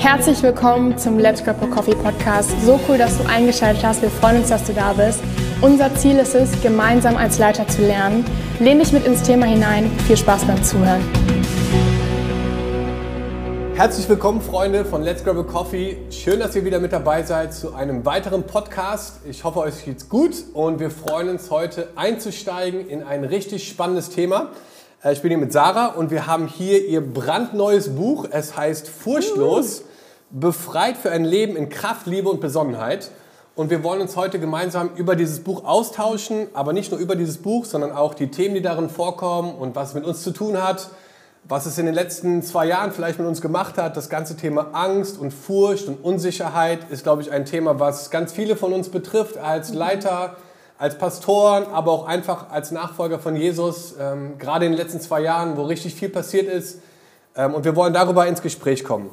Herzlich willkommen zum Let's Grab a Coffee Podcast. So cool, dass du eingeschaltet hast. Wir freuen uns, dass du da bist. Unser Ziel ist es, gemeinsam als Leiter zu lernen. Lehn dich mit ins Thema hinein. Viel Spaß beim Zuhören. Herzlich willkommen, Freunde von Let's Grab a Coffee. Schön, dass ihr wieder mit dabei seid zu einem weiteren Podcast. Ich hoffe, euch geht's gut und wir freuen uns heute einzusteigen in ein richtig spannendes Thema. Äh, ich bin hier mit Sarah und wir haben hier ihr brandneues Buch. Es heißt Furchtlos, befreit für ein Leben in Kraft, Liebe und Besonnenheit. Und wir wollen uns heute gemeinsam über dieses Buch austauschen, aber nicht nur über dieses Buch, sondern auch die Themen, die darin vorkommen und was es mit uns zu tun hat, was es in den letzten zwei Jahren vielleicht mit uns gemacht hat. Das ganze Thema Angst und Furcht und Unsicherheit ist, glaube ich, ein Thema, was ganz viele von uns betrifft als Leiter, als Pastoren, aber auch einfach als Nachfolger von Jesus, ähm, gerade in den letzten zwei Jahren, wo richtig viel passiert ist. Ähm, und wir wollen darüber ins Gespräch kommen.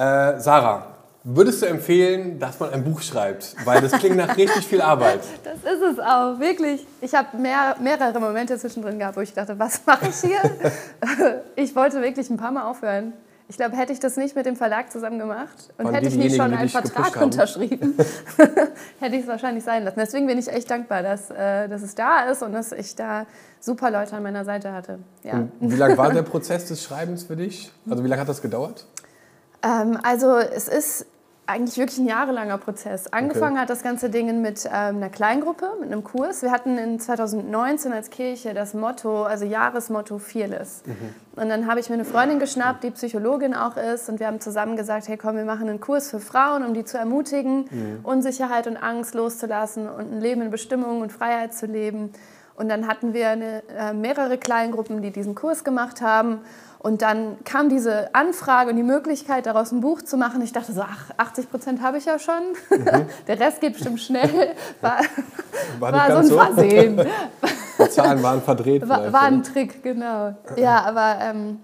Äh, Sarah, würdest du empfehlen, dass man ein Buch schreibt? Weil das klingt nach richtig viel Arbeit. Das ist es auch, wirklich. Ich habe mehr, mehrere Momente zwischendrin gehabt, wo ich dachte, was mache ich hier? ich wollte wirklich ein paar Mal aufhören. Ich glaube, hätte ich das nicht mit dem Verlag zusammen gemacht und Waren hätte ich nicht schon einen Vertrag unterschrieben, hätte ich es wahrscheinlich sein lassen. Deswegen bin ich echt dankbar, dass, äh, dass es da ist und dass ich da super Leute an meiner Seite hatte. Ja. Und wie lange war der Prozess des Schreibens für dich? Also wie lange hat das gedauert? Ähm, also es ist eigentlich wirklich ein jahrelanger Prozess. Angefangen hat das ganze Ding mit ähm, einer Kleingruppe, mit einem Kurs. Wir hatten in 2019 als Kirche das Motto, also Jahresmotto Fearless. Und dann habe ich mir eine Freundin geschnappt, die Psychologin auch ist. Und wir haben zusammen gesagt, hey komm, wir machen einen Kurs für Frauen, um die zu ermutigen, Unsicherheit und Angst loszulassen und ein Leben in Bestimmung und Freiheit zu leben. Und dann hatten wir eine, äh, mehrere Kleingruppen, die diesen Kurs gemacht haben. Und dann kam diese Anfrage und die Möglichkeit, daraus ein Buch zu machen. Ich dachte so, ach, 80 Prozent habe ich ja schon. Der Rest geht bestimmt schnell. War, War war, so ein so? Versehen. Die Zahlen waren verdreht. War, war ein? Trick, genau. Ja, aber ähm,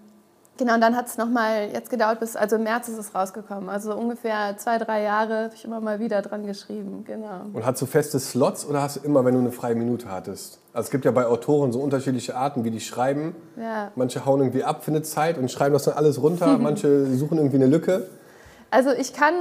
genau, und dann hat es nochmal jetzt gedauert, bis, also im März ist es rausgekommen. Also ungefähr zwei, drei Jahre habe ich immer mal wieder dran geschrieben, genau. Und hast du feste Slots oder hast du immer, wenn du eine freie Minute hattest? Also es gibt ja bei Autoren so unterschiedliche Arten, wie die schreiben. Ja. Manche hauen irgendwie ab für eine Zeit und schreiben das dann alles runter. Manche suchen irgendwie eine Lücke. Also ich kann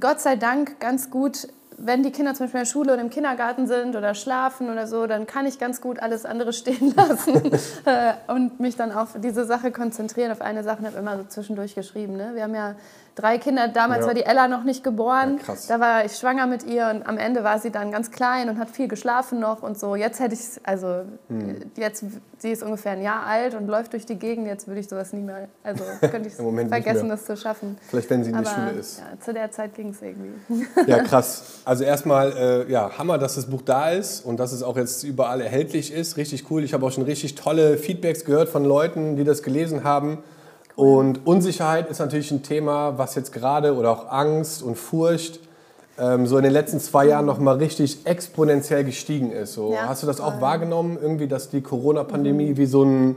Gott sei Dank ganz gut, wenn die Kinder zum Beispiel in der Schule oder im Kindergarten sind oder schlafen oder so, dann kann ich ganz gut alles andere stehen lassen äh, und mich dann auf diese Sache konzentrieren, auf eine Sache und habe immer so zwischendurch geschrieben. Ne? Wir haben ja drei Kinder, damals Ja. war die Ella noch nicht geboren, Ja, krass. da war ich schwanger mit ihr und am Ende war sie dann ganz klein und hat viel geschlafen noch und so. Jetzt hätte ich, also Hm. jetzt, sie ist ungefähr ein Jahr alt und läuft durch die Gegend, jetzt würde ich sowas nie mehr, also könnte ich vergessen, das zu schaffen. Vielleicht, wenn sie in Aber Schule ist. Ja, zu der Zeit ging es irgendwie. Ja, krass. Also erstmal, äh, ja, Hammer, dass das Buch da ist und dass es auch jetzt überall erhältlich ist. Richtig cool. Ich habe auch schon richtig tolle Feedbacks gehört von Leuten, die das gelesen haben. Und Unsicherheit ist natürlich ein Thema, was jetzt gerade, oder auch Angst und Furcht, ähm, so in den letzten zwei Jahren nochmal richtig exponentiell gestiegen ist. So, Ja, hast du das auch voll. wahrgenommen, irgendwie, dass die Corona-Pandemie wie so ein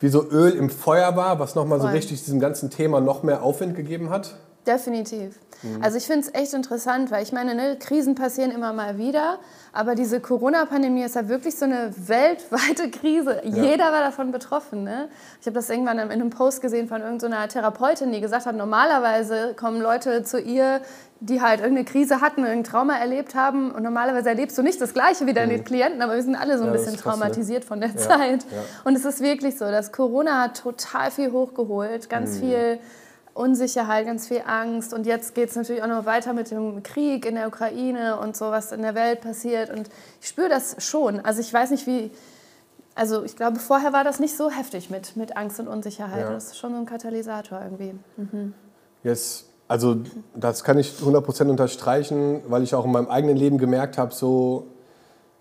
wie so Öl im Feuer war, was nochmal so richtig diesem ganzen Thema noch mehr Aufwind gegeben hat? Definitiv. Mhm. Also ich finde es echt interessant, weil ich meine, ne, Krisen passieren immer mal wieder, aber diese Corona-Pandemie ist ja wirklich so eine weltweite Krise. Jeder war davon betroffen. Ne? Ich habe das irgendwann in einem Post gesehen von irgendeiner Therapeutin, die gesagt hat, normalerweise kommen Leute zu ihr, die halt irgendeine Krise hatten, irgendein Trauma erlebt haben und normalerweise erlebst du nicht das Gleiche wie deine Klienten, aber wir sind alle so ein Mhm. Ja, bisschen krass, ne? traumatisiert von der Zeit. ja. Und es ist wirklich so, dass Corona hat total viel hochgeholt, ganz Mhm. viel Unsicherheit, ganz viel Angst. Und jetzt geht es natürlich auch noch weiter mit dem Krieg in der Ukraine und so, was in der Welt passiert. Und ich spüre das schon. Also ich weiß nicht, wie. Also ich glaube, vorher war das nicht so heftig mit, mit Angst und Unsicherheit. Ja. Das ist schon so ein Katalysator irgendwie. Yes. Also das kann ich 100% unterstreichen, weil ich auch in meinem eigenen Leben gemerkt habe, so,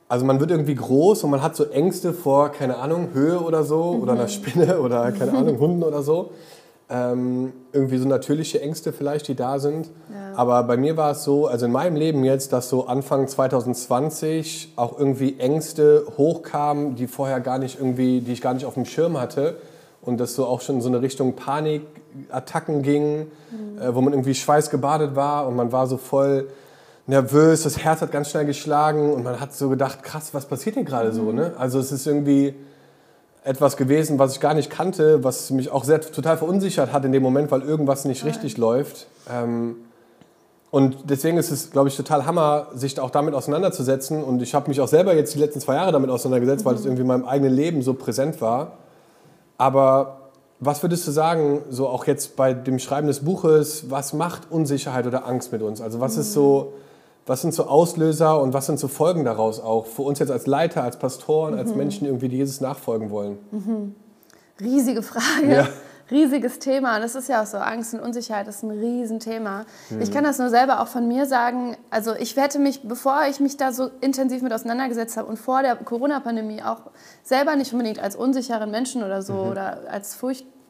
also man wird irgendwie groß und man hat so Ängste vor, keine Ahnung, Höhe oder so oder einer Spinne oder keine Ahnung, Hunden oder so. Ähm, irgendwie so natürliche Ängste vielleicht, die da sind. Ja. Aber bei mir war es so, also in meinem Leben jetzt, dass so Anfang 2020 auch irgendwie Ängste hochkamen, die vorher gar nicht irgendwie, die ich gar nicht auf dem Schirm hatte. Und das so auch schon in so eine Richtung Panikattacken ging, äh, wo man irgendwie schweißgebadet war und man war so voll nervös, das Herz hat ganz schnell geschlagen und man hat so gedacht, krass, was passiert hier gerade so, ne? Also es ist irgendwie, etwas gewesen, was ich gar nicht kannte, was mich auch sehr total verunsichert hat in dem Moment, weil irgendwas nicht richtig läuft. Ähm, und deswegen ist es, glaube ich, total Hammer, sich auch damit auseinanderzusetzen. Und ich habe mich auch selber jetzt die letzten zwei Jahre damit auseinandergesetzt, mhm. weil es irgendwie in meinem eigenen Leben so präsent war. Aber was würdest du sagen, so auch jetzt bei dem Schreiben des Buches, was macht Unsicherheit oder Angst mit uns? Also was ist so, was sind so Auslöser und was sind so Folgen daraus auch für uns jetzt als Leiter, als Pastoren, mhm. als Menschen irgendwie, die Jesus nachfolgen wollen? Mhm. Riesige Frage. Ja riesiges Thema. Das ist ja auch so, Angst und Unsicherheit ist ein Riesenthema. Mhm. Ich kann das nur selber auch von mir sagen. Also ich hätte mich, bevor ich mich da so intensiv mit auseinandergesetzt habe und vor der Corona-Pandemie auch selber nicht unbedingt als unsicheren Menschen oder so mhm. oder als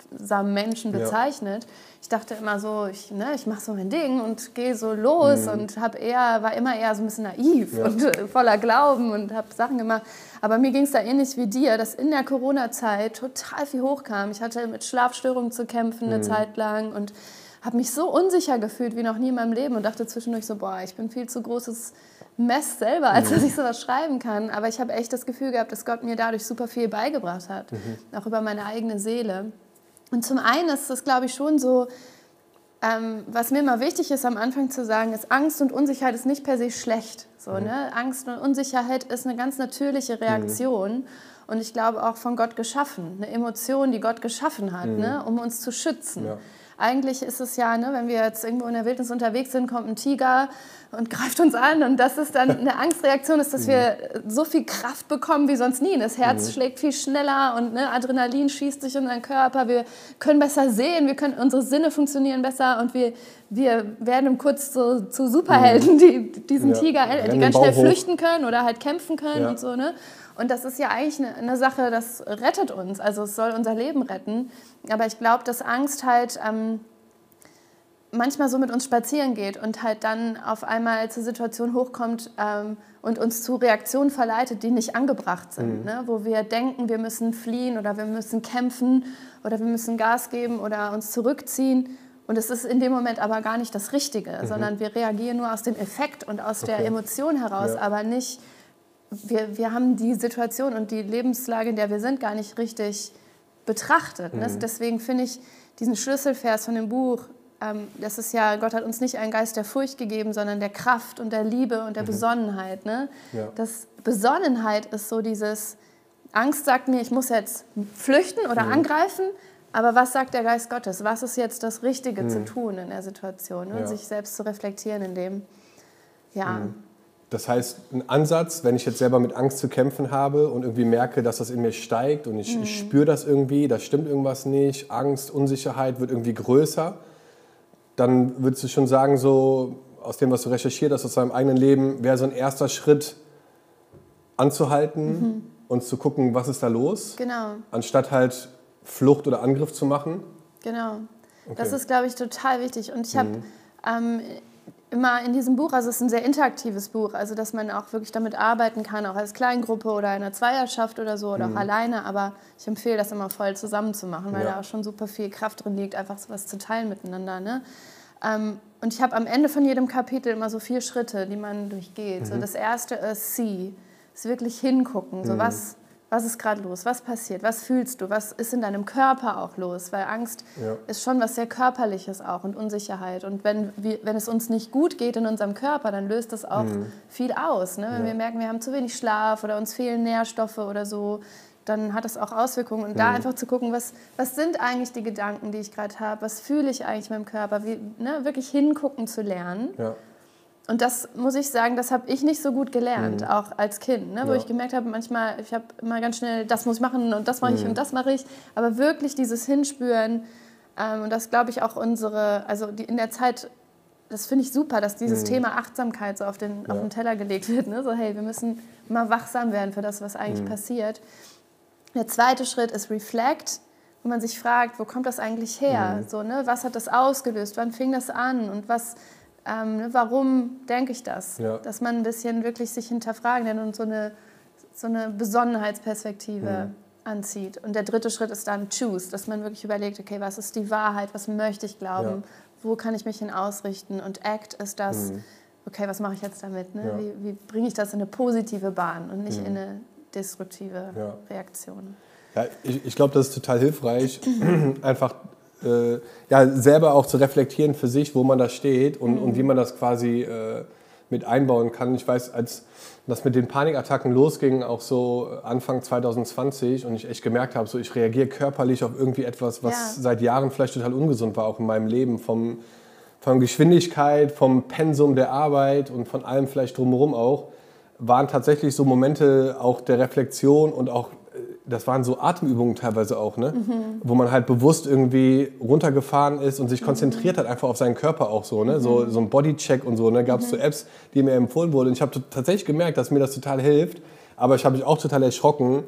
furchtsamen Menschen bezeichnet. Ja ich dachte immer so, ich, ne, ich mache so mein Ding und gehe so los mhm. und hab eher, war immer eher so ein bisschen naiv ja. und äh, voller Glauben und habe Sachen gemacht. Aber mir ging es da ähnlich wie dir, dass in der Corona-Zeit total viel hochkam. Ich hatte mit Schlafstörungen zu kämpfen eine mhm. Zeit lang und habe mich so unsicher gefühlt wie noch nie in meinem Leben und dachte zwischendurch so, boah, ich bin viel zu großes Mess selber, als mhm. dass ich sowas schreiben kann. Aber ich habe echt das Gefühl gehabt, dass Gott mir dadurch super viel beigebracht hat, mhm. auch über meine eigene Seele. Und zum einen ist das, glaube ich, schon so, ähm, was mir immer wichtig ist am Anfang zu sagen, ist, Angst und Unsicherheit ist nicht per se schlecht. So, mhm. ne? Angst und Unsicherheit ist eine ganz natürliche Reaktion. Mhm. Und ich glaube auch von Gott geschaffen, eine Emotion, die Gott geschaffen hat, mhm. ne? um uns zu schützen. Ja. Eigentlich ist es ja, ne, wenn wir jetzt irgendwo in der Wildnis unterwegs sind, kommt ein Tiger und greift uns an. Und das ist dann eine Angstreaktion, ist, dass wir so viel Kraft bekommen wie sonst nie. Das Herz mhm. schlägt viel schneller und ne, Adrenalin schießt durch unseren Körper. Wir können besser sehen, wir können, unsere Sinne funktionieren besser und wir, wir werden kurz so, zu Superhelden, mhm. die diesen ja. Tiger, die ganz schnell flüchten können oder halt kämpfen können ja. und so. Ne? Und das ist ja eigentlich eine, eine, Sache, das rettet uns. Also es soll unser Leben retten. Aber ich glaube, dass Angst halt... Ähm, manchmal so mit uns spazieren geht und halt dann auf einmal zur Situation hochkommt ähm, und uns zu Reaktionen verleitet, die nicht angebracht sind, mhm. ne? wo wir denken, wir müssen fliehen oder wir müssen kämpfen oder wir müssen Gas geben oder uns zurückziehen. Und es ist in dem Moment aber gar nicht das Richtige, mhm. sondern wir reagieren nur aus dem Effekt und aus okay. der Emotion heraus, ja. aber nicht, wir, wir haben die Situation und die Lebenslage, in der wir sind, gar nicht richtig betrachtet. Ne? Mhm. Deswegen finde ich diesen Schlüsselvers von dem Buch ähm, das ist ja, Gott hat uns nicht einen Geist der Furcht gegeben, sondern der Kraft und der Liebe und der mhm. Besonnenheit. Ne? Ja. Das Besonnenheit ist so dieses, Angst sagt mir, ich muss jetzt flüchten oder mhm. angreifen, aber was sagt der Geist Gottes? Was ist jetzt das Richtige mhm. zu tun in der Situation? Ne? Ja. Sich selbst zu reflektieren in dem, ja. Das heißt, ein Ansatz, wenn ich jetzt selber mit Angst zu kämpfen habe und irgendwie merke, dass das in mir steigt und ich, ich mhm. spüre das irgendwie, da stimmt irgendwas nicht, Angst, Unsicherheit wird irgendwie größer, dann würdest du schon sagen, so aus dem, was du recherchiert hast, aus deinem eigenen Leben, wäre so ein erster Schritt anzuhalten mhm. und zu gucken, was ist da los. Genau. Anstatt halt Flucht oder Angriff zu machen. Genau. Okay. Das ist, glaube ich, total wichtig. Und ich habe mhm. ähm, immer in diesem Buch, also es ist ein sehr interaktives Buch, also dass man auch wirklich damit arbeiten kann, auch als Kleingruppe oder in einer Zweierschaft oder so oder mhm. auch alleine. Aber ich empfehle das immer voll zusammen zu machen, weil ja. da auch schon super viel Kraft drin liegt, einfach so was zu teilen miteinander. Ne? Ähm, und ich habe am Ende von jedem Kapitel immer so vier Schritte, die man durchgeht. Mhm. So das erste ist See, ist wirklich hingucken. So mhm. was was ist gerade los? Was passiert? Was fühlst du? Was ist in deinem Körper auch los? Weil Angst ja. ist schon was sehr Körperliches auch und Unsicherheit. Und wenn, wenn es uns nicht gut geht in unserem Körper, dann löst das auch mhm. viel aus. Ne? Wenn ja. wir merken, wir haben zu wenig Schlaf oder uns fehlen Nährstoffe oder so, dann hat das auch Auswirkungen. Und mhm. da einfach zu gucken, was, was sind eigentlich die Gedanken, die ich gerade habe? Was fühle ich eigentlich mit dem Körper? Wie, ne? Wirklich hingucken zu lernen. Ja. Und das muss ich sagen, das habe ich nicht so gut gelernt, mhm. auch als Kind, ne? wo ja. ich gemerkt habe, manchmal, ich habe immer ganz schnell, das muss ich machen und das mache ich mhm. und das mache ich, aber wirklich dieses Hinspüren ähm, und das glaube ich auch unsere, also die, in der Zeit, das finde ich super, dass dieses mhm. Thema Achtsamkeit so auf den, ja. auf den Teller gelegt wird, ne? so hey, wir müssen mal wachsam werden für das, was eigentlich mhm. passiert. Der zweite Schritt ist Reflect, wo man sich fragt, wo kommt das eigentlich her? Mhm. So, ne? Was hat das ausgelöst? Wann fing das an? Und was ähm, ne, warum denke ich das? Ja. Dass man ein bisschen wirklich sich hinterfragen kann und so eine, so eine Besonnenheitsperspektive mhm. anzieht. Und der dritte Schritt ist dann Choose, dass man wirklich überlegt, okay, was ist die Wahrheit, was möchte ich glauben, ja. wo kann ich mich hin ausrichten? Und Act ist das, mhm. okay, was mache ich jetzt damit? Ne? Ja. Wie, wie bringe ich das in eine positive Bahn und nicht mhm. in eine destruktive Reaktion? Ja, ich, ich glaube, das ist total hilfreich, einfach äh, ja, selber auch zu reflektieren für sich, wo man da steht und, mhm. und wie man das quasi äh, mit einbauen kann. Ich weiß, als das mit den Panikattacken losging, auch so Anfang 2020 und ich echt gemerkt habe, so ich reagiere körperlich auf irgendwie etwas, was ja. seit Jahren vielleicht total ungesund war, auch in meinem Leben, vom, von Geschwindigkeit, vom Pensum der Arbeit und von allem vielleicht drumherum auch, waren tatsächlich so Momente auch der Reflexion und auch das waren so Atemübungen teilweise auch, ne? Mhm. wo man halt bewusst irgendwie runtergefahren ist und sich konzentriert mhm. hat einfach auf seinen Körper auch so. Ne? So, so ein Bodycheck und so. Ne? Gab es so Apps, die mir empfohlen wurden. Und ich habe tatsächlich gemerkt, dass mir das total hilft. Aber ich habe mich auch total erschrocken,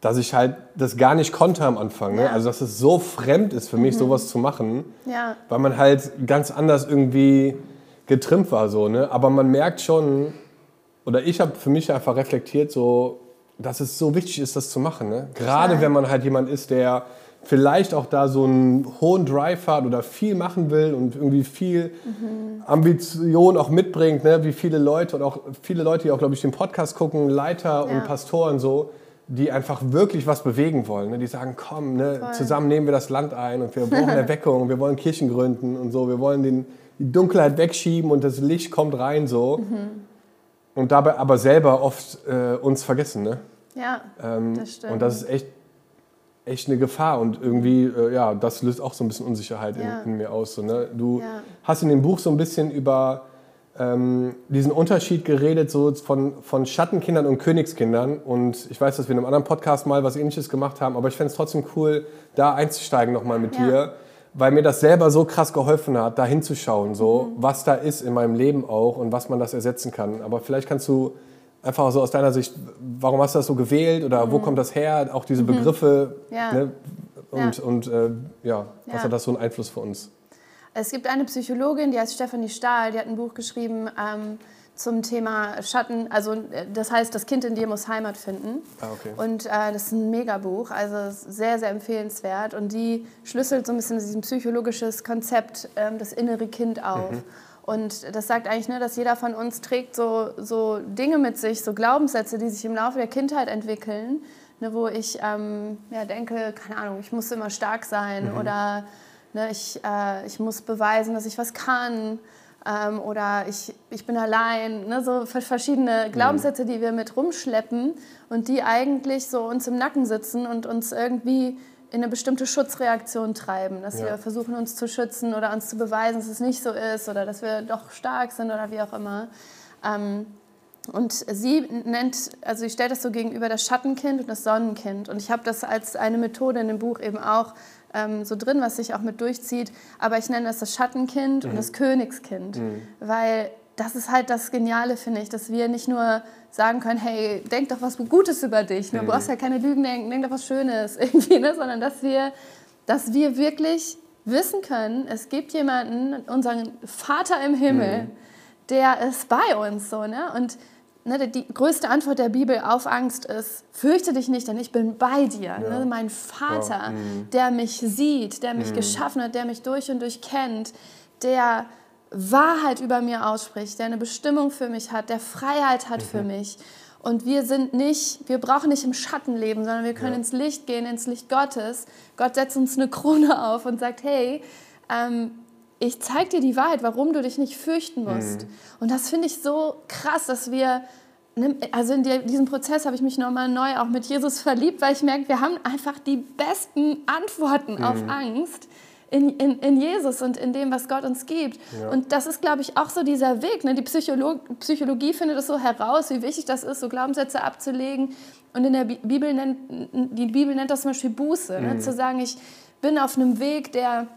dass ich halt das gar nicht konnte am Anfang. Ne? Ja. Also dass es so fremd ist für mich, mhm. sowas zu machen. Ja. Weil man halt ganz anders irgendwie getrimmt war. So, ne? Aber man merkt schon, oder ich habe für mich einfach reflektiert, so dass es so wichtig ist, das zu machen. Ne? Gerade wenn man halt jemand ist, der vielleicht auch da so einen hohen Drive hat oder viel machen will und irgendwie viel mhm. Ambition auch mitbringt, ne? wie viele Leute und auch viele Leute, die auch, glaube ich, den Podcast gucken, Leiter ja. und Pastoren so, die einfach wirklich was bewegen wollen. Ne? Die sagen, komm, ne? zusammen nehmen wir das Land ein und wir brauchen Erweckung, wir wollen Kirchen gründen und so, wir wollen den, die Dunkelheit wegschieben und das Licht kommt rein so. Mhm und dabei aber selber oft äh, uns vergessen. Ne? Ja, ähm, das stimmt. Und das ist echt, echt eine Gefahr und irgendwie, äh, ja, das löst auch so ein bisschen Unsicherheit ja. in, in, mir aus. So, ne? Du ja. hast in dem Buch so ein bisschen über ähm, diesen Unterschied geredet so von, von Schattenkindern und Königskindern und ich weiß, dass wir in einem anderen Podcast mal was ähnliches gemacht haben, aber ich fände es trotzdem cool, da einzusteigen nochmal mit ja. dir weil mir das selber so krass geholfen hat, da hinzuschauen, so, mhm. was da ist in meinem Leben auch und was man das ersetzen kann. Aber vielleicht kannst du einfach so aus deiner Sicht, warum hast du das so gewählt oder mhm. wo kommt das her, auch diese mhm. Begriffe ja. ne? und, ja. und äh, ja, was ja. hat das so einen Einfluss für uns? Es gibt eine Psychologin, die heißt Stephanie Stahl, die hat ein Buch geschrieben, ähm, zum Thema Schatten. Also äh, das heißt, das Kind in dir muss Heimat finden. Ah, okay. Und äh, das ist ein Megabuch, also sehr, sehr empfehlenswert. Und die schlüsselt so ein bisschen dieses psychologisches Konzept, ähm, das innere Kind auf. Mhm. Und das sagt eigentlich, ne, dass jeder von uns trägt so, so Dinge mit sich, so Glaubenssätze, die sich im Laufe der Kindheit entwickeln, ne, wo ich ähm, ja, denke, keine Ahnung, ich muss immer stark sein mhm. oder ne, ich, äh, ich muss beweisen, dass ich was kann ähm, oder ich, ich bin allein, ne, so verschiedene mhm. Glaubenssätze, die wir mit rumschleppen und die eigentlich so uns im Nacken sitzen und uns irgendwie in eine bestimmte Schutzreaktion treiben, dass ja. wir versuchen uns zu schützen oder uns zu beweisen, dass es nicht so ist oder dass wir doch stark sind oder wie auch immer. Ähm, und sie nennt, also sie stellt das so gegenüber das Schattenkind und das Sonnenkind. Und ich habe das als eine Methode in dem Buch eben auch ähm, so drin, was sich auch mit durchzieht. Aber ich nenne das das Schattenkind mhm. und das Königskind, mhm. weil das ist halt das Geniale, finde ich, dass wir nicht nur sagen können, hey, denk doch was Gutes über dich, ne? du brauchst ja keine Lügen denken, denk doch was Schönes, irgendwie, ne? sondern dass wir, dass wir wirklich wissen können, es gibt jemanden, unseren Vater im Himmel, mhm. der ist bei uns so, ne? Und ne, die größte Antwort der Bibel auf Angst ist, fürchte dich nicht, denn ich bin bei dir. Ja. Ne? Mein Vater, ja. mhm. der mich sieht, der mich mhm. geschaffen hat, der mich durch und durch kennt, der Wahrheit über mir ausspricht, der eine Bestimmung für mich hat, der Freiheit hat mhm. für mich. Und wir sind nicht, wir brauchen nicht im Schatten leben, sondern wir können ja. ins Licht gehen, ins Licht Gottes. Gott setzt uns eine Krone auf und sagt, hey, ähm, ich zeige dir die Wahrheit, warum du dich nicht fürchten musst. Mhm. Und das finde ich so krass, dass wir, also in diesem Prozess habe ich mich nochmal neu auch mit Jesus verliebt, weil ich merke, wir haben einfach die besten Antworten mhm. auf Angst. In, in, in, Jesus und in dem, was Gott uns gibt. Ja. Und das ist, glaube ich, auch so dieser Weg. Ne? Die Psycholo Psychologie findet es so heraus, wie wichtig das ist, so Glaubenssätze abzulegen. Und in der Bibel nennt, die Bibel nennt das zum Beispiel Buße. Ne? Mhm. Ne? Zu sagen, ich bin auf einem Weg, der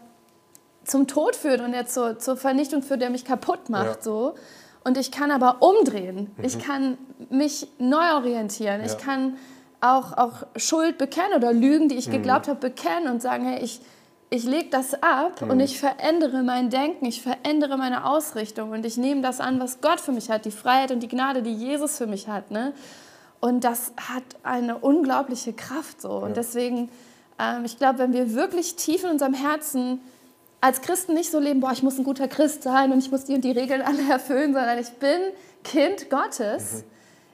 zum Tod führt und der zur, zur Vernichtung führt, der mich kaputt macht. Ja. So. Und ich kann aber umdrehen. Mhm. Ich kann mich neu orientieren. Ja. Ich kann auch, auch Schuld bekennen oder Lügen, die ich mhm. geglaubt habe, bekennen und sagen, hey, ich, ich lege das ab mhm. und ich verändere mein Denken, ich verändere meine Ausrichtung und ich nehme das an, was Gott für mich hat, die Freiheit und die Gnade, die Jesus für mich hat. Ne? Und das hat eine unglaubliche Kraft so. Ja. Und deswegen, ähm, ich glaube, wenn wir wirklich tief in unserem Herzen als Christen nicht so leben, boah, ich muss ein guter Christ sein und ich muss die und die Regeln alle erfüllen, sondern ich bin Kind Gottes. Mhm.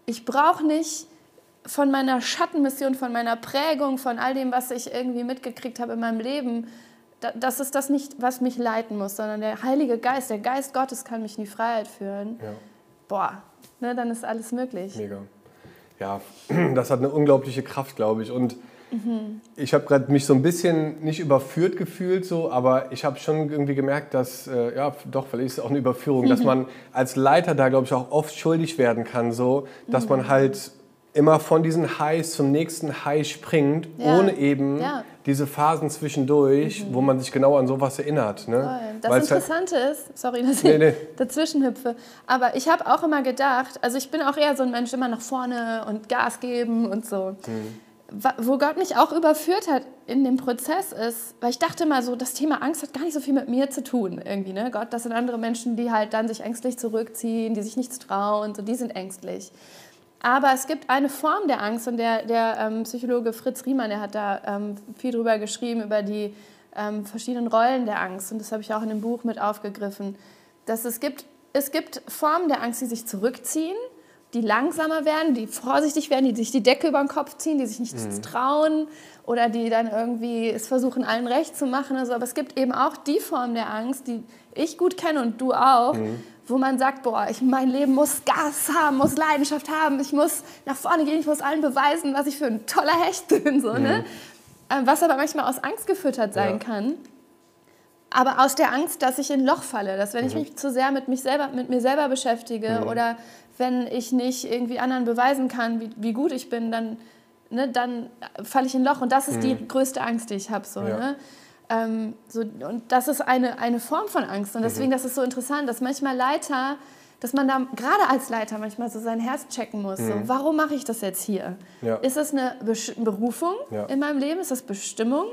Ich brauche nicht von meiner Schattenmission, von meiner Prägung, von all dem, was ich irgendwie mitgekriegt habe in meinem Leben, das ist das nicht, was mich leiten muss, sondern der Heilige Geist, der Geist Gottes kann mich in die Freiheit führen. Ja. Boah, ne, dann ist alles möglich. Mega. Ja, das hat eine unglaubliche Kraft, glaube ich. Und mhm. ich habe gerade mich so ein bisschen nicht überführt gefühlt, so, aber ich habe schon irgendwie gemerkt, dass, äh, ja, doch, vielleicht ist es auch eine Überführung, dass man als Leiter da, glaube ich, auch oft schuldig werden kann, so, dass mhm. man halt immer von diesen Highs zum nächsten High springt, ja. ohne eben ja. diese Phasen zwischendurch, mhm. wo man sich genau an sowas erinnert. Ne? Das Weil's halt Interessante halt ist, sorry, dass nee, ich nee. dazwischen hüpfe, aber ich habe auch immer gedacht, also ich bin auch eher so ein Mensch, immer nach vorne und Gas geben und so. Mhm. Wo Gott mich auch überführt hat in dem Prozess ist, weil ich dachte mal so, das Thema Angst hat gar nicht so viel mit mir zu tun irgendwie. Ne? Gott, das sind andere Menschen, die halt dann sich ängstlich zurückziehen, die sich nichts trauen, so, die sind ängstlich. Aber es gibt eine Form der Angst und der, der ähm, Psychologe Fritz Riemann, der hat da ähm, viel drüber geschrieben, über die ähm, verschiedenen Rollen der Angst. Und das habe ich auch in dem Buch mit aufgegriffen. Dass es gibt, es gibt Formen der Angst, die sich zurückziehen, die langsamer werden, die vorsichtig werden, die sich die Decke über den Kopf ziehen, die sich nichts mhm. trauen oder die dann irgendwie es versuchen, allen recht zu machen. Also, aber es gibt eben auch die Form der Angst, die ich gut kenne und du auch, mhm wo man sagt, boah, ich, mein Leben muss Gas haben, muss Leidenschaft haben, ich muss nach vorne gehen, ich muss allen beweisen, was ich für ein toller Hecht bin. So, ne? mhm. ne? Was aber manchmal aus Angst gefüttert sein ja. kann. Aber aus der Angst, dass ich in ein Loch falle, dass wenn mhm. ich mich zu sehr mit, mich selber, mit mir selber beschäftige mhm. oder wenn ich nicht irgendwie anderen beweisen kann, wie, wie gut ich bin, dann, ne, dann falle ich in ein Loch. Und das ist die mhm. größte Angst, die ich habe. So, ja. ne? Ähm, so, und das ist eine, eine Form von Angst. Und deswegen, mhm. das ist so interessant, dass manchmal Leiter, dass man da gerade als Leiter manchmal so sein Herz checken muss. Mhm. So, warum mache ich das jetzt hier? Ja. Ist das eine Berufung ja. in meinem Leben? Ist das Bestimmung?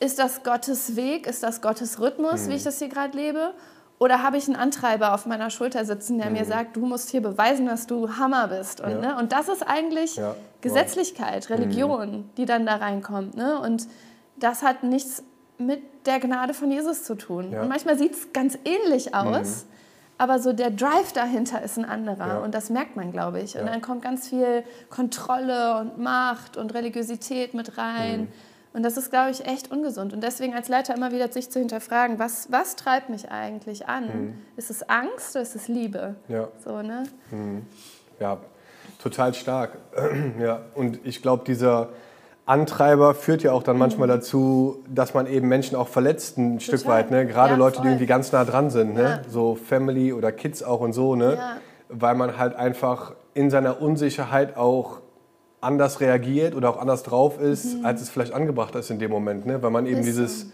Ist das Gottes Weg? Ist das Gottes Rhythmus, mhm. wie ich das hier gerade lebe? Oder habe ich einen Antreiber auf meiner Schulter sitzen, der mir mhm. sagt, du musst hier beweisen, dass du Hammer bist? Und, ne? und das ist eigentlich Gesetzlichkeit, Religion, mhm. die dann da reinkommt. Ne? Und das hat nichts mit der Gnade von Jesus zu tun. Ja. Und manchmal sieht es ganz ähnlich aus, mhm. aber so der Drive dahinter ist ein anderer. Ja. Und das merkt man, glaube ich. Und ja. dann kommt ganz viel Kontrolle und Macht und Religiosität mit rein. Und das ist, glaube ich, echt ungesund. Und deswegen als Leiter immer wieder sich zu hinterfragen, was, was treibt mich eigentlich an? Mhm. Ist es Angst oder ist es Liebe? Ja. So, ne? Mhm. Ja, total stark. ja. Und ich glaube, dieser Antreiber führt ja auch dann manchmal mhm. dazu, dass man eben Menschen auch verletzt ein Total. Stück weit, ne? gerade ja, Leute, voll. die irgendwie ganz nah dran sind, ne? Ja. so Family oder Kids auch und so, ne? Ja. weil man halt einfach in seiner Unsicherheit auch anders reagiert oder auch anders drauf ist, mhm. als es vielleicht angebracht ist in dem Moment, ne? weil man eben ist dieses so.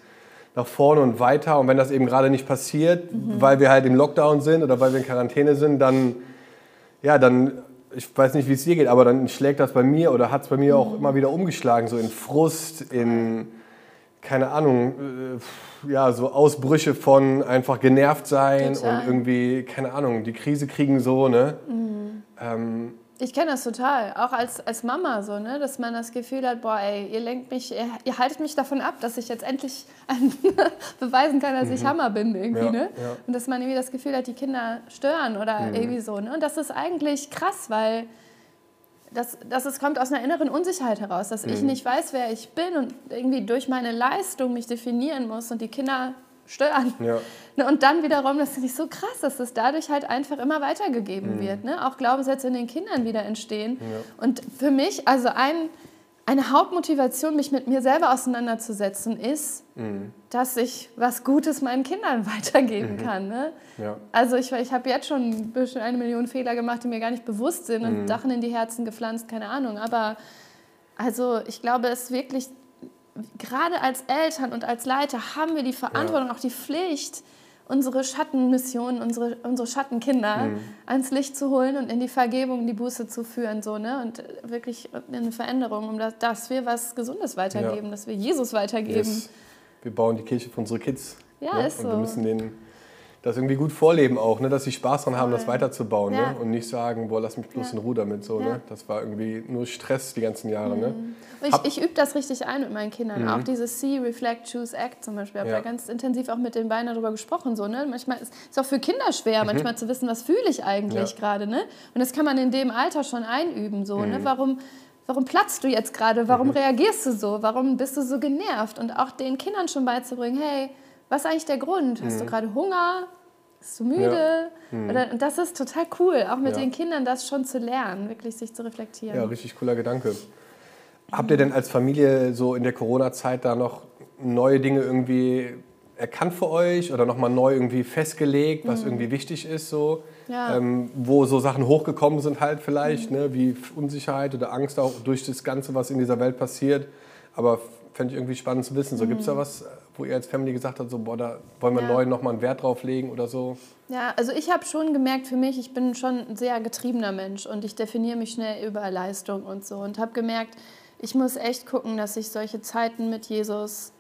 nach vorne und weiter und wenn das eben gerade nicht passiert, mhm. weil wir halt im Lockdown sind oder weil wir in Quarantäne sind, dann ja, dann ich weiß nicht, wie es dir geht, aber dann schlägt das bei mir oder hat es bei mir mhm. auch immer wieder umgeschlagen, so in Frust, in, keine Ahnung, äh, ja, so Ausbrüche von einfach genervt sein Total. und irgendwie, keine Ahnung, die Krise kriegen so, ne? Mhm. Ähm, ich kenne das total, auch als, als Mama so, ne? dass man das Gefühl hat, boah, ey, ihr lenkt mich, ihr, ihr haltet mich davon ab, dass ich jetzt endlich beweisen kann, dass mhm. ich Hammer bin irgendwie, ja, ne? Ja. Und dass man irgendwie das Gefühl hat, die Kinder stören oder mhm. irgendwie so, ne? Und das ist eigentlich krass, weil das, das ist, kommt aus einer inneren Unsicherheit heraus, dass mhm. ich nicht weiß, wer ich bin und irgendwie durch meine Leistung mich definieren muss und die Kinder stören. Ja. Ne, und dann wiederum, das finde ich so krass, dass das dadurch halt einfach immer weitergegeben mhm. wird. Ne? Auch Glaubenssätze in den Kindern wieder entstehen. Ja. Und für mich, also ein, eine Hauptmotivation, mich mit mir selber auseinanderzusetzen, ist, mhm. dass ich was Gutes meinen Kindern weitergeben mhm. kann. Ne? Ja. Also ich, ich habe jetzt schon ein bisschen eine Million Fehler gemacht, die mir gar nicht bewusst sind und mhm. Dachen in die Herzen gepflanzt, keine Ahnung. Aber also ich glaube, es ist wirklich gerade als Eltern und als Leiter haben wir die Verantwortung, ja. auch die Pflicht, unsere Schattenmission, unsere, unsere Schattenkinder mhm. ans Licht zu holen und in die Vergebung, die Buße zu führen. So, ne? Und wirklich eine Veränderung, um das, dass wir was Gesundes weitergeben, ja. dass wir Jesus weitergeben. Yes. Wir bauen die Kirche für unsere Kids. Ja, ne? ist und so. wir müssen den das irgendwie gut vorleben auch, ne? dass sie Spaß daran haben, das weiterzubauen ja. ne? und nicht sagen, boah, lass mich bloß ja. in Ruhe damit. So, ja. ne? Das war irgendwie nur Stress die ganzen Jahre. Ne? Mhm. Ne? Ich, ich übe das richtig ein mit meinen Kindern. Mhm. Auch dieses See, Reflect, Choose, Act zum Beispiel. Ich habe da ganz intensiv auch mit den beiden darüber gesprochen. So, ne? Manchmal ist es auch für Kinder schwer, mhm. manchmal zu wissen, was fühle ich eigentlich gerade. Ne? Und das kann man in dem Alter schon einüben. So, ne? Mhm. Warum warum platzt du jetzt gerade? Warum mhm. reagierst du so? Warum bist du so genervt? Und auch den Kindern schon beizubringen, hey, was ist eigentlich der Grund? Hast du mhm. gerade Hunger? Bist du müde? Ja. Mhm. Oder, und das ist total cool, auch mit ja. den Kindern das schon zu lernen, wirklich sich zu reflektieren. Ja, richtig cooler Gedanke. Habt ihr denn als Familie so in der Corona-Zeit da noch neue Dinge irgendwie erkannt für euch oder nochmal neu irgendwie festgelegt, was mhm. irgendwie wichtig ist, so, ja. ähm, wo so Sachen hochgekommen sind halt vielleicht, mhm. ne, wie Unsicherheit oder Angst auch durch das Ganze, was in dieser Welt passiert. Aber fände ich irgendwie spannend zu wissen. So, mhm. Gibt es da was, wo ihr als Family gesagt habt, so, boah, da wollen wir ja. neu nochmal einen Wert drauf legen oder so? Ja, also ich habe schon gemerkt für mich, ich bin schon ein sehr getriebener Mensch und ich definiere mich schnell über Leistung und so und habe gemerkt, ich muss echt gucken, dass ich solche Zeiten mit Jesus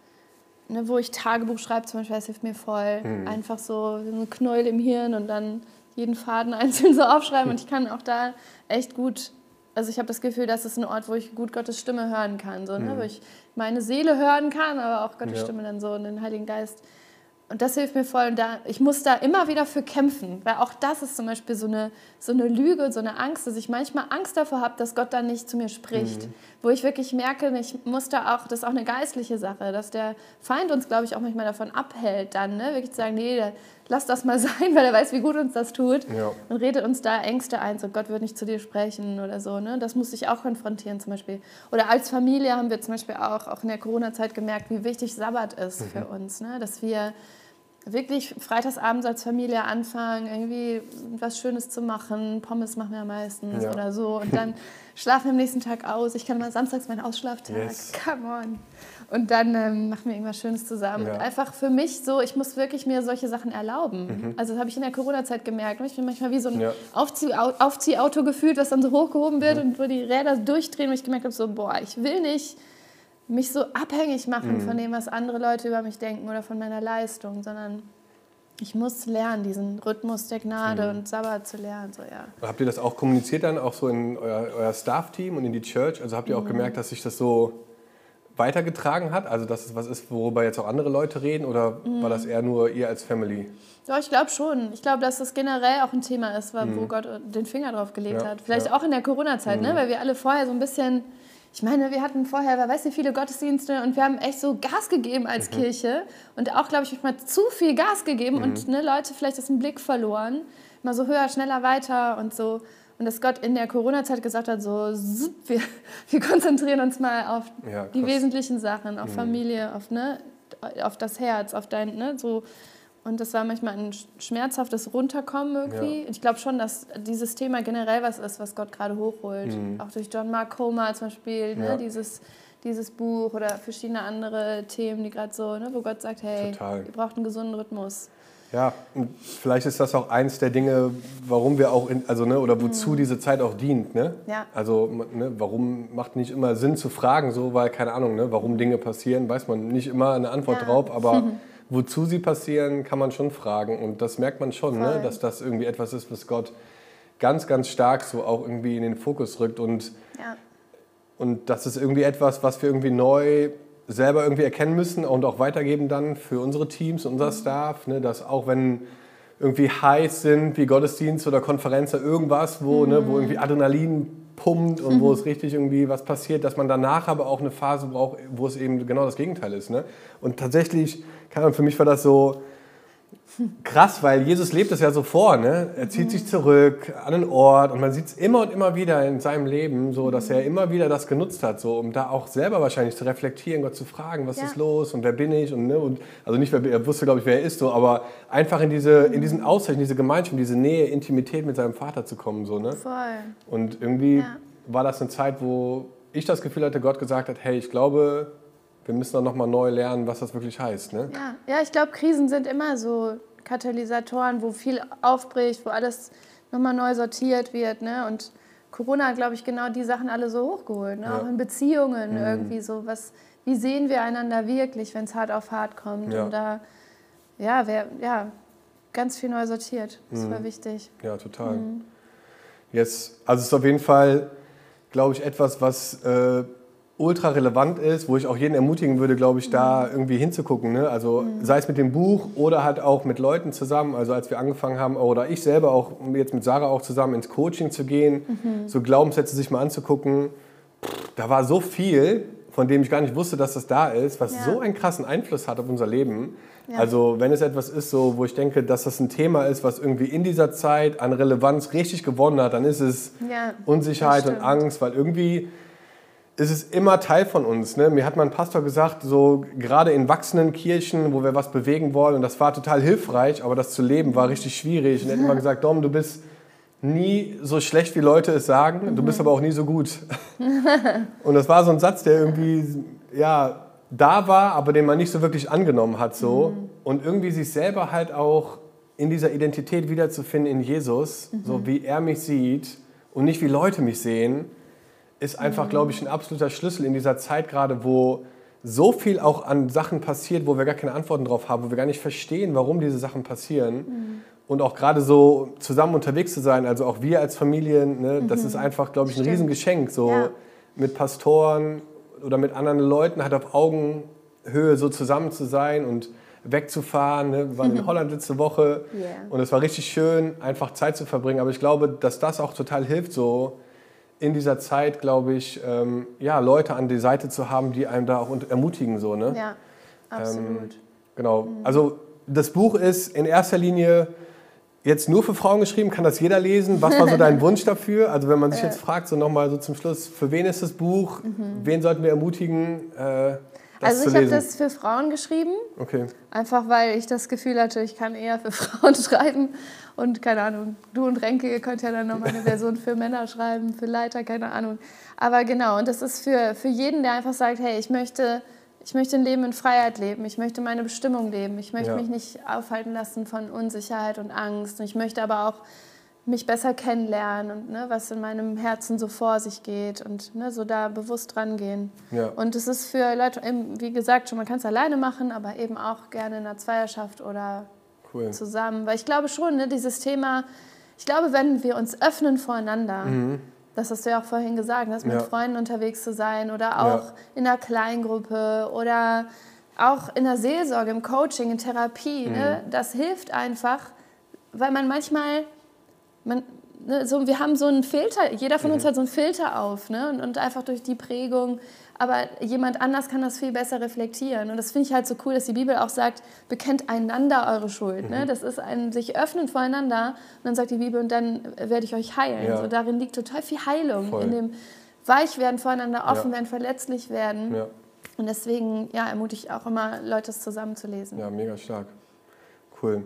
ne, wo ich Tagebuch schreibe, zum Beispiel, das hilft mir voll. Mhm. Einfach so ein Knäuel im Hirn und dann jeden Faden einzeln so aufschreiben. Und ich kann auch da echt gut, also ich habe das Gefühl, das ist ein Ort, wo ich gut Gottes Stimme hören kann. So, ne? Mhm. Wo ich meine Seele hören kann, aber auch Gottes ja. Stimme dann so und den Heiligen Geist und das hilft mir voll. Und da, ich muss da immer wieder für kämpfen, weil auch das ist zum Beispiel so eine, so eine Lüge, so eine Angst, dass ich manchmal Angst davor habe, dass Gott dann nicht zu mir spricht. Mhm. Wo ich wirklich merke, ich muss da auch, das ist auch eine geistliche Sache, dass der Feind uns, glaube ich, auch manchmal davon abhält, dann ne? wirklich zu sagen, nee, lass das mal sein, weil er weiß, wie gut uns das tut. Ja. Und redet uns da Ängste ein, so Gott wird nicht zu dir sprechen oder so. Ne? Das muss ich auch konfrontieren zum Beispiel. Oder als Familie haben wir zum Beispiel auch, auch in der Corona-Zeit gemerkt, wie wichtig Sabbat ist mhm. für uns. Ne? Dass wir wirklich freitagsabends als Familie anfangen, irgendwie was Schönes zu machen. Pommes machen wir meistens ja. oder so. Und dann schlafen wir am nächsten Tag aus. Ich kann mal samstags meinen Ausschlaftag. Yes. Come on. Und dann ähm, machen wir irgendwas Schönes zusammen. Ja. Und einfach für mich so, ich muss wirklich mir solche Sachen erlauben. Mhm. Also das habe ich in der Corona-Zeit gemerkt. Ich bin manchmal wie so ein ja. Aufzieh Aufziehauto gefühlt, was dann so hochgehoben wird mhm. und wo die Räder durchdrehen. Und ich gemerkt habe, so, boah, ich will nicht mich so abhängig machen mhm. von dem, was andere Leute über mich denken oder von meiner Leistung, sondern ich muss lernen, diesen Rhythmus der Gnade mhm. und Sabbat zu lernen. So, ja. Habt ihr das auch kommuniziert dann auch so in euer, euer Staff-Team und in die Church? Also habt ihr auch mhm. gemerkt, dass sich das so weitergetragen hat? Also dass es was ist, worüber jetzt auch andere Leute reden? Oder mhm. war das eher nur ihr als Family? Ja, ich glaube schon. Ich glaube, dass das generell auch ein Thema ist, wo mhm. Gott den Finger drauf gelegt ja, hat. Vielleicht ja. auch in der Corona-Zeit, ne? Mhm. weil wir alle vorher so ein bisschen ich meine, wir hatten vorher, wer weiß wie viele Gottesdienste und wir haben echt so Gas gegeben als mhm. Kirche und auch, glaube ich, manchmal zu viel Gas gegeben mhm. und ne, Leute vielleicht aus dem Blick verloren. Mal so höher, schneller, weiter und so. Und dass Gott in der Corona-Zeit gesagt hat, so, wir, wir konzentrieren uns mal auf ja, die wesentlichen Sachen, auf mhm. Familie, auf, ne, auf das Herz, auf dein, ne, so und das war manchmal ein schmerzhaftes Runterkommen irgendwie. Ja. Ich glaube schon, dass dieses Thema generell was ist, was Gott gerade hochholt. Mhm. Auch durch John Mark Comer zum Beispiel, ne, ja. ne, dieses, dieses Buch oder verschiedene andere Themen, die gerade so, ne, wo Gott sagt, hey, Total. ihr braucht einen gesunden Rhythmus. Ja, und vielleicht ist das auch eins der Dinge, warum wir auch, in, also ne, oder wozu mhm. diese Zeit auch dient. Ne? Ja. Also ne, warum macht nicht immer Sinn zu fragen, so, weil keine Ahnung, ne, warum Dinge passieren, weiß man nicht immer eine Antwort ja. drauf, aber wozu sie passieren, kann man schon fragen. Und das merkt man schon, ne? dass das irgendwie etwas ist, was Gott ganz, ganz stark so auch irgendwie in den Fokus rückt. Und, ja. und das ist irgendwie etwas, was wir irgendwie neu selber irgendwie erkennen müssen und auch weitergeben dann für unsere Teams, unser mhm. Staff, ne? dass auch wenn irgendwie heiß sind, wie Gottesdienst oder Konferenz oder irgendwas, wo, mhm. ne, wo irgendwie Adrenalin pumpt und mhm. wo es richtig irgendwie was passiert, dass man danach aber auch eine Phase braucht, wo es eben genau das Gegenteil ist. Ne? Und tatsächlich, kann, für mich war das so, krass, weil Jesus lebt es ja so vor. Ne? Er zieht mhm. sich zurück an einen Ort und man sieht es immer und immer wieder in seinem Leben, so dass er immer wieder das genutzt hat, so um da auch selber wahrscheinlich zu reflektieren, Gott zu fragen, was ja. ist los und wer bin ich und, ne? und also nicht, er wusste, glaube ich, wer er ist, so, aber einfach in diese in diesen Austausch, in diese Gemeinschaft, in diese Nähe, Intimität mit seinem Vater zu kommen, so ne. Voll. Und irgendwie ja. war das eine Zeit, wo ich das Gefühl hatte, Gott gesagt hat, hey, ich glaube, wir müssen dann nochmal neu lernen, was das wirklich heißt. Ne? Ja, ja ich glaube, Krisen sind immer so Katalysatoren, wo viel aufbricht, wo alles nochmal neu sortiert wird. Ne? Und Corona hat, glaube ich, genau die Sachen alle so hochgeholt. Ne? Ja. Auch in Beziehungen mhm. irgendwie so. Was, wie sehen wir einander wirklich, wenn es hart auf hart kommt? Ja. Und da, ja, wer, ja, ganz viel neu sortiert. Das mhm. war wichtig. Ja, total. Mhm. Jetzt, also es ist auf jeden Fall, glaube ich, etwas, was äh, ultra relevant ist, wo ich auch jeden ermutigen würde, glaube ich, da irgendwie hinzugucken. Ne? Also mhm. sei es mit dem Buch oder halt auch mit Leuten zusammen. Also als wir angefangen haben, oder ich selber auch jetzt mit Sarah auch zusammen ins Coaching zu gehen, mhm. so Glaubenssätze sich mal anzugucken. da war so viel, von dem ich gar nicht wusste, dass das da ist, was Ja. so einen krassen Einfluss hat auf unser Leben. Ja. Also wenn es etwas ist, so, wo ich denke, dass das ein Thema ist, was irgendwie in dieser Zeit an Relevanz richtig gewonnen hat, dann ist es Ja, Unsicherheit und. Angst, weil irgendwie ist es immer Teil von uns. Ne? Mir hat mein Pastor gesagt, so gerade in wachsenden Kirchen, wo wir was bewegen wollen, und das war total hilfreich, aber das zu leben war richtig schwierig. Und er hat immer gesagt, Dom, du bist nie so schlecht, wie Leute es sagen, du bist aber auch nie so gut. und das war so ein Satz, der irgendwie, ja, da war, aber den man nicht so wirklich angenommen hat. So. Und irgendwie sich selber halt auch in dieser Identität wiederzufinden in Jesus, so wie er mich sieht und nicht wie Leute mich sehen, ist einfach, glaube ich, ein absoluter Schlüssel in dieser Zeit gerade, wo so viel auch an Sachen passiert, wo wir gar keine Antworten drauf haben, wo wir gar nicht verstehen, warum diese Sachen passieren. Und auch gerade so zusammen unterwegs zu sein, also auch wir als Familien, ne, das ist einfach, glaube ich, ein Stimmt. Riesengeschenk. So Ja. mit Pastoren oder mit anderen Leuten halt auf Augenhöhe so zusammen zu sein und wegzufahren. Ne? Wir waren in Holland letzte Woche Yeah. und es war richtig schön, einfach Zeit zu verbringen. Aber ich glaube, dass das auch total hilft, so in dieser Zeit, glaube ich, ähm, ja, Leute an die Seite zu haben, die einem da auch ermutigen. So, ne? Ja, absolut. Genau. Also das Buch ist in erster Linie jetzt nur für Frauen geschrieben. Kann das jeder lesen? Was war so dein Wunsch dafür? Also wenn man sich jetzt fragt, so nochmal so zum Schluss, für wen ist das Buch? Wen sollten wir ermutigen, äh, das also ich habe das für Frauen geschrieben, okay. einfach weil ich das Gefühl hatte, ich kann eher für Frauen schreiben. Und keine Ahnung, du und Renke, ihr könnt ja dann nochmal eine Version für Männer schreiben, für Leiter, keine Ahnung. Aber genau, und das ist für, für jeden, der einfach sagt, hey, ich möchte, ich möchte ein Leben in Freiheit leben, ich möchte meine Bestimmung leben, ich möchte Ja. mich nicht aufhalten lassen von Unsicherheit und Angst. Und ich möchte aber auch mich besser kennenlernen und ne, was in meinem Herzen so vor sich geht und ne, so da bewusst rangehen. Ja. Und es ist für Leute, wie gesagt, schon man kann es alleine machen, aber eben auch gerne in einer Zweierschaft oder Cool. zusammen. Weil ich glaube schon, ne, dieses Thema, ich glaube, wenn wir uns öffnen voreinander, das hast du ja auch vorhin gesagt, das mit Mhm. Ja. Freunden unterwegs zu sein oder Ja. auch in einer Kleingruppe oder auch in der Seelsorge, im Coaching, in Therapie, ne, Mhm. das hilft einfach, weil man manchmal, man, ne, so, wir haben so einen Filter, jeder von uns Mhm. hat so einen Filter auf ne, und, und einfach durch die Prägung, aber jemand anders kann das viel besser reflektieren und das finde ich halt so cool, dass die Bibel auch sagt, bekennt einander eure Schuld. Ne? Mhm. Das ist ein sich öffnen voreinander und dann sagt die Bibel und dann werde ich euch heilen. Ja. So, darin liegt total viel Heilung, Voll. in dem weich werden voreinander, offen Ja. werden, verletzlich werden. Ja. Und deswegen ja, ermutige ich auch immer, Leute es zusammen zu lesen. ja, mega stark. Cool.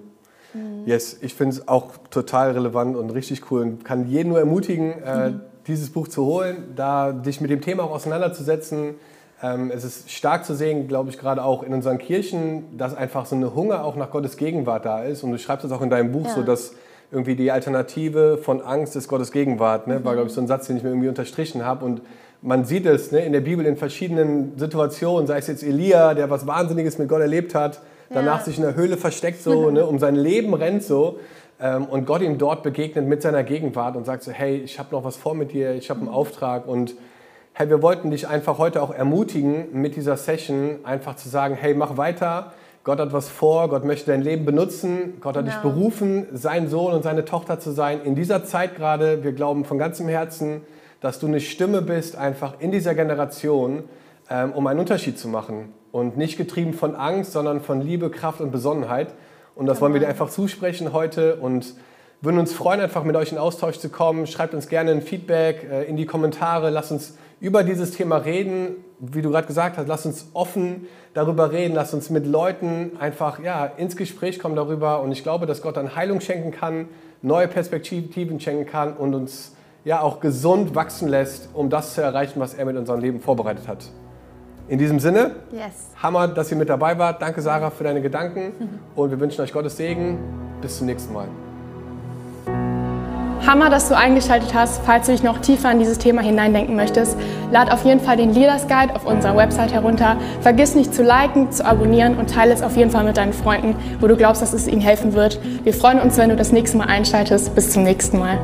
Mhm. Yes, ich finde es auch total relevant und richtig cool und kann jeden nur ermutigen, äh, Mhm. Dieses Buch zu holen, da dich mit dem Thema auch auseinanderzusetzen. Ähm, es ist stark zu sehen, glaube ich, gerade auch in unseren Kirchen, dass einfach so eine Hunger auch nach Gottes Gegenwart da ist. Und du schreibst es auch in deinem Buch Ja. so, dass irgendwie die Alternative von Angst ist Gottes Gegenwart. Ne? Mhm. War, glaube ich, so ein Satz, den ich mir irgendwie unterstrichen habe. Und man sieht es ne, in der Bibel in verschiedenen Situationen, sei es jetzt Elia, der was Wahnsinniges mit Gott erlebt hat, danach Ja. sich in der Höhle versteckt, so, ne, um sein Leben rennt so. Ähm, und Gott ihm dort begegnet mit seiner Gegenwart und sagt so, hey, ich habe noch was vor mit dir, ich habe einen Auftrag und hey, wir wollten dich einfach heute auch ermutigen, mit dieser Session einfach zu sagen, hey, mach weiter, Gott hat was vor, Gott möchte dein Leben benutzen, Gott hat dich Genau. berufen, sein Sohn und seine Tochter zu sein. In dieser Zeit gerade, wir glauben von ganzem Herzen, dass du eine Stimme bist, einfach in dieser Generation, ähm, um einen Unterschied zu machen. Und nicht getrieben von Angst, sondern von Liebe, Kraft und Besonnenheit. Und das wollen wir dir einfach zusprechen heute und würden uns freuen, einfach mit euch in Austausch zu kommen. Schreibt uns gerne ein Feedback äh, in die Kommentare. Lasst uns über dieses Thema reden. Wie du gerade gesagt hast, lasst uns offen darüber reden. Lasst uns mit Leuten einfach ja, ins Gespräch kommen darüber. Und ich glaube, dass Gott dann Heilung schenken kann, neue Perspektiven schenken kann und uns ja auch gesund wachsen lässt, um das zu erreichen, was er mit unserem Leben vorbereitet hat. In diesem Sinne, Yes. Hammer, dass ihr mit dabei wart. Danke, Sarah, für deine Gedanken. Und wir wünschen euch Gottes Segen. Bis zum nächsten Mal. Hammer, dass du eingeschaltet hast. Falls du dich noch tiefer in dieses Thema hineindenken möchtest, lad auf jeden Fall den Leaders Guide auf unserer Website herunter. Vergiss nicht zu liken, zu abonnieren und teile es auf jeden Fall mit deinen Freunden, wo du glaubst, dass es ihnen helfen wird. Wir freuen uns, wenn du das nächste Mal einschaltest. Bis zum nächsten Mal.